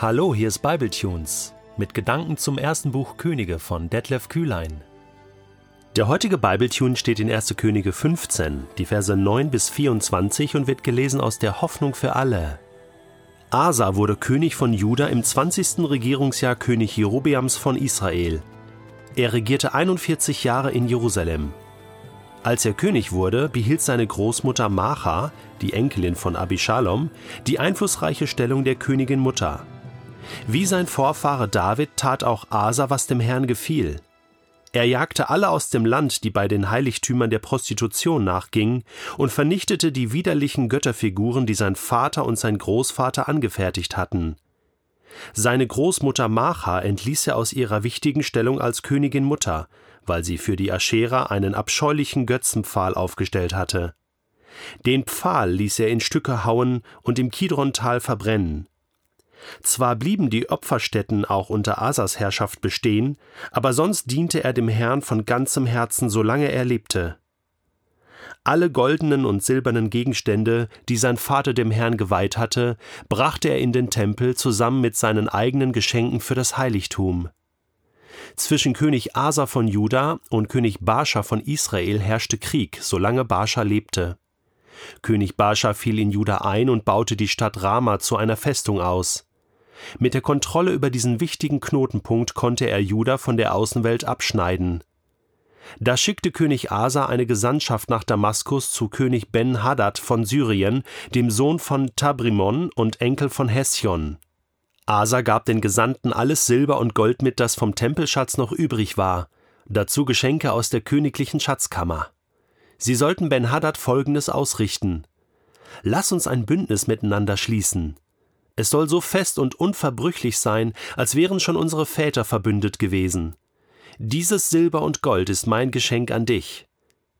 Hallo, hier ist Bibletunes mit Gedanken zum ersten Buch Könige von Detlef Kühlein. Der heutige Bibletune steht in 1. Könige 15, die Verse 9 bis 24 und wird gelesen aus der Hoffnung für alle. Asa wurde König von Juda im 20. Regierungsjahr König Jerobeams von Israel. Er regierte 41 Jahre in Jerusalem. Als er König wurde, behielt seine Großmutter Macha, die Enkelin von Abishalom, die einflussreiche Stellung der Königin Mutter. Wie sein Vorfahre David tat auch Asa, was dem Herrn gefiel. Er jagte alle aus dem Land, die bei den Heiligtümern der Prostitution nachgingen, und vernichtete die widerlichen Götterfiguren, die sein Vater und sein Großvater angefertigt hatten. Seine Großmutter Macha entließ er aus ihrer wichtigen Stellung als Königin Mutter, weil sie für die Aschera einen abscheulichen Götzenpfahl aufgestellt hatte. Den Pfahl ließ er in Stücke hauen und im Kidrontal verbrennen. Zwar blieben die Opferstätten auch unter Asas Herrschaft bestehen, aber sonst diente er dem Herrn von ganzem Herzen, solange er lebte. Alle goldenen und silbernen Gegenstände, die sein Vater dem Herrn geweiht hatte, brachte er in den Tempel zusammen mit seinen eigenen Geschenken für das Heiligtum. Zwischen König Asa von Juda und König Baascha von Israel herrschte Krieg, solange Baascha lebte. König Baascha fiel in Juda ein und baute die Stadt Rama zu einer Festung aus. Mit der Kontrolle über diesen wichtigen Knotenpunkt konnte er Juda von der Außenwelt abschneiden. Da schickte König Asa eine Gesandtschaft nach Damaskus zu König Ben-Hadad von Syrien, dem Sohn von Tabrimon und Enkel von Hession. Asa gab den Gesandten alles Silber und Gold mit, das vom Tempelschatz noch übrig war, dazu Geschenke aus der königlichen Schatzkammer. Sie sollten Ben-Hadad folgendes ausrichten: Lass uns ein Bündnis miteinander schließen. Es soll so fest und unverbrüchlich sein, als wären schon unsere Väter verbündet gewesen. Dieses Silber und Gold ist mein Geschenk an dich.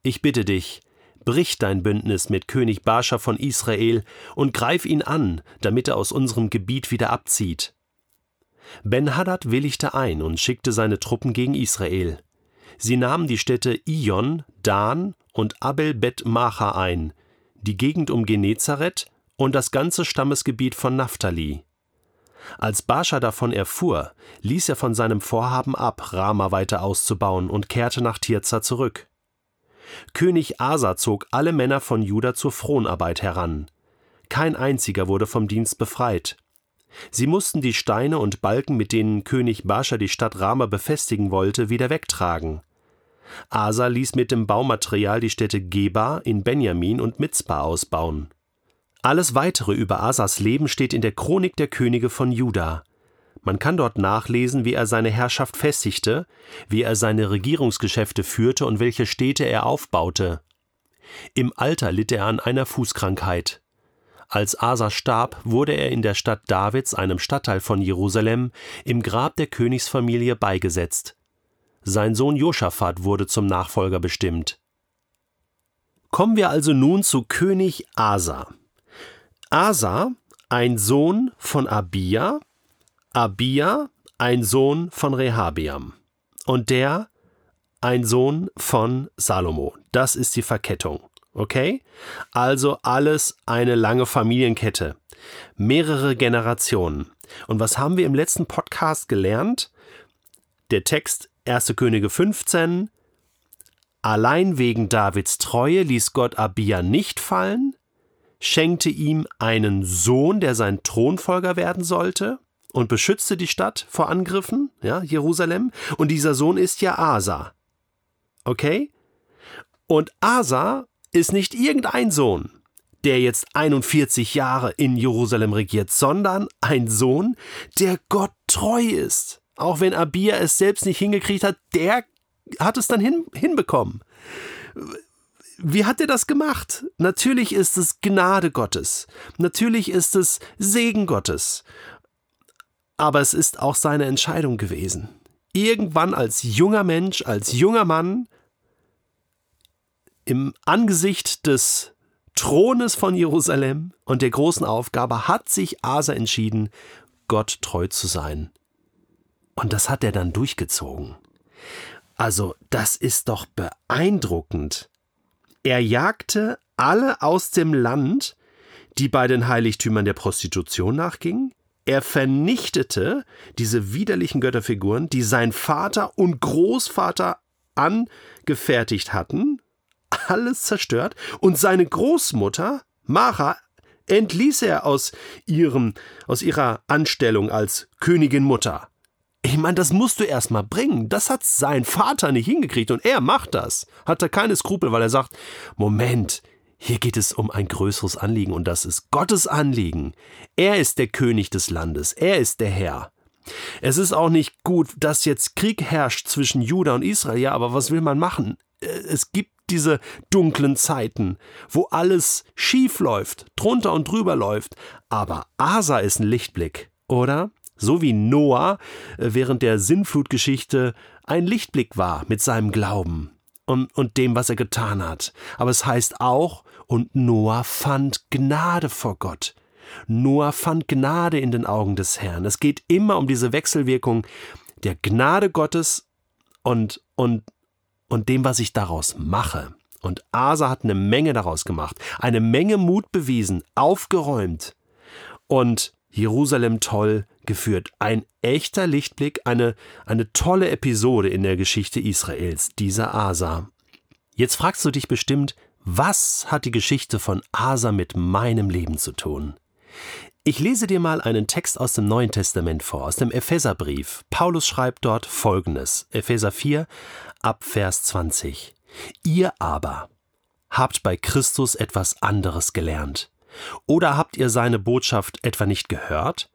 Ich bitte dich, brich dein Bündnis mit König Baascha von Israel und greif ihn an, damit er aus unserem Gebiet wieder abzieht. Ben-Hadad willigte ein und schickte seine Truppen gegen Israel. Sie nahmen die Städte Ion, Dan und Abel Bet Macha ein, die Gegend um Genezareth und das ganze Stammesgebiet von Naphtali. Als Baascha davon erfuhr, ließ er von seinem Vorhaben ab, Rama weiter auszubauen und kehrte nach Tirza zurück. König Asa zog alle Männer von Juda zur Fronarbeit heran. Kein einziger wurde vom Dienst befreit. Sie mussten die Steine und Balken, mit denen König Baascha die Stadt Rama befestigen wollte, wieder wegtragen. Asa ließ mit dem Baumaterial die Städte Geba in Benjamin und Mitzpah ausbauen. Alles weitere über Asas Leben steht in der Chronik der Könige von Juda. Man kann dort nachlesen, wie er seine Herrschaft festigte, wie er seine Regierungsgeschäfte führte und welche Städte er aufbaute. Im Alter litt er an einer Fußkrankheit. Als Asa starb, wurde er in der Stadt Davids, einem Stadtteil von Jerusalem, im Grab der Königsfamilie beigesetzt. Sein Sohn Josaphat wurde zum Nachfolger bestimmt. Kommen wir also nun zu König Asa. Asa, ein Sohn von Abia, Abia, ein Sohn von Rehabeam und der ein Sohn von Salomo. Das ist die Verkettung. Okay? Also alles eine lange Familienkette. Mehrere Generationen. Und was haben wir im letzten Podcast gelernt? Der Text 1. Könige 15. Allein wegen Davids Treue ließ Gott Abia nicht fallen, schenkte ihm einen Sohn, der sein Thronfolger werden sollte und beschützte die Stadt vor Angriffen, ja, Jerusalem, und dieser Sohn ist ja Asa. Okay? Und Asa ist nicht irgendein Sohn, der jetzt 41 Jahre in Jerusalem regiert, sondern ein Sohn, der Gott treu ist. Auch wenn Abia es selbst nicht hingekriegt hat, der hat es dann hin, hinbekommen. Wie hat er das gemacht? Natürlich ist es Gnade Gottes. Natürlich ist es Segen Gottes. Aber es ist auch seine Entscheidung gewesen. Irgendwann als junger Mensch, als junger Mann, im Angesicht des Thrones von Jerusalem und der großen Aufgabe hat sich Asa entschieden, Gott treu zu sein. Und das hat er dann durchgezogen. Also, das ist doch beeindruckend. Er jagte alle aus dem Land, die bei den Heiligtümern der Prostitution nachgingen. Er vernichtete diese widerlichen Götterfiguren, die sein Vater und Großvater angefertigt hatten, alles zerstört, und seine Großmutter, Mara, entließ er aus ihrem, aus ihrer Anstellung als Königin Mutter. Ich meine, das musst du erst mal bringen. Das hat sein Vater nicht hingekriegt und er macht das. Hat er keine Skrupel, weil er sagt, Moment, hier geht es um ein größeres Anliegen und das ist Gottes Anliegen. Er ist der König des Landes, er ist der Herr. Es ist auch nicht gut, dass jetzt Krieg herrscht zwischen Juda und Israel, ja, aber was will man machen? Äh, es gibt diese dunklen Zeiten, wo alles schief läuft, drunter und drüber läuft, aber Asa ist ein Lichtblick, oder? So wie Noah äh, während der Sinnflutgeschichte ein Lichtblick war mit seinem Glauben und, und dem, was er getan hat. Aber es heißt auch, und Noah fand Gnade vor Gott. Noah fand Gnade in den Augen des Herrn. Es geht immer um diese Wechselwirkung der Gnade Gottes und, und, und dem, was ich daraus mache. Und Asa hat eine Menge daraus gemacht, eine Menge Mut bewiesen, aufgeräumt und Jerusalem toll geführt. Ein echter Lichtblick, eine, eine tolle Episode in der Geschichte Israels, dieser Asa. Jetzt fragst du dich bestimmt, was hat die Geschichte von Asa mit meinem Leben zu tun? Ich lese dir mal einen Text aus dem Neuen Testament vor, aus dem Epheserbrief. Paulus schreibt dort folgendes: Epheser 4, ab Vers 20. Ihr aber habt bei Christus etwas anderes gelernt. Oder habt ihr seine Botschaft etwa nicht gehört?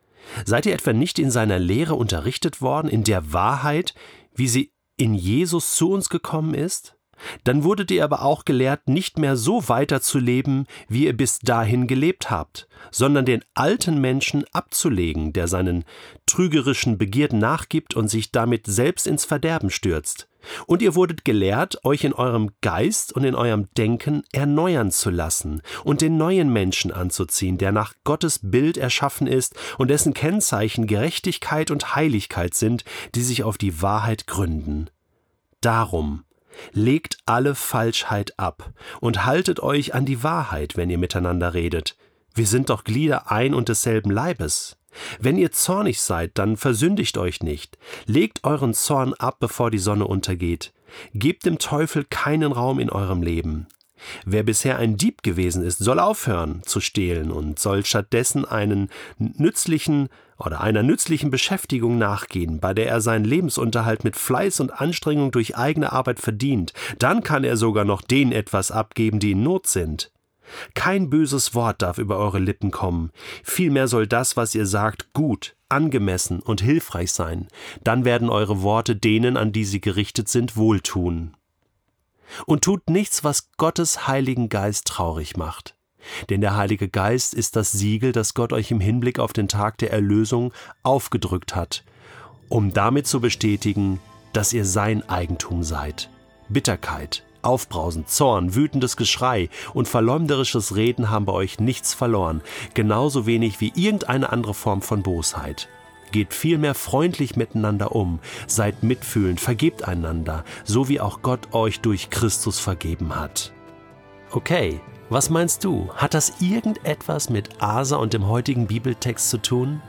Seid ihr etwa nicht in seiner Lehre unterrichtet worden, in der Wahrheit, wie sie in Jesus zu uns gekommen ist? Dann wurdet ihr aber auch gelehrt, nicht mehr so weiterzuleben, wie ihr bis dahin gelebt habt, sondern den alten Menschen abzulegen, der seinen trügerischen Begierden nachgibt und sich damit selbst ins Verderben stürzt. Und ihr wurdet gelehrt, euch in eurem Geist und in eurem Denken erneuern zu lassen und den neuen Menschen anzuziehen, der nach Gottes Bild erschaffen ist und dessen Kennzeichen Gerechtigkeit und Heiligkeit sind, die sich auf die Wahrheit gründen. Darum legt alle Falschheit ab und haltet euch an die Wahrheit, wenn ihr miteinander redet. Wir sind doch Glieder ein und desselben Leibes. Wenn ihr zornig seid, dann versündigt euch nicht. Legt euren Zorn ab, bevor die Sonne untergeht. Gebt dem Teufel keinen Raum in eurem Leben. Wer bisher ein Dieb gewesen ist, soll aufhören zu stehlen und soll stattdessen einen nützlichen oder einer nützlichen Beschäftigung nachgehen, bei der er seinen Lebensunterhalt mit Fleiß und Anstrengung durch eigene Arbeit verdient. Dann kann er sogar noch denen etwas abgeben, die in Not sind. Kein böses Wort darf über eure Lippen kommen, vielmehr soll das, was ihr sagt, gut, angemessen und hilfreich sein, dann werden eure Worte denen, an die sie gerichtet sind, wohltun. Und tut nichts, was Gottes Heiligen Geist traurig macht. Denn der Heilige Geist ist das Siegel, das Gott euch im Hinblick auf den Tag der Erlösung aufgedrückt hat, um damit zu bestätigen, dass ihr sein Eigentum seid. Bitterkeit, Aufbrausen, Zorn, wütendes Geschrei und verleumderisches Reden haben bei euch nichts verloren, genauso wenig wie irgendeine andere Form von Bosheit. Geht vielmehr freundlich miteinander um, seid mitfühlend, vergebt einander, so wie auch Gott euch durch Christus vergeben hat. Okay, was meinst du? Hat das irgendetwas mit Asa und dem heutigen Bibeltext zu tun?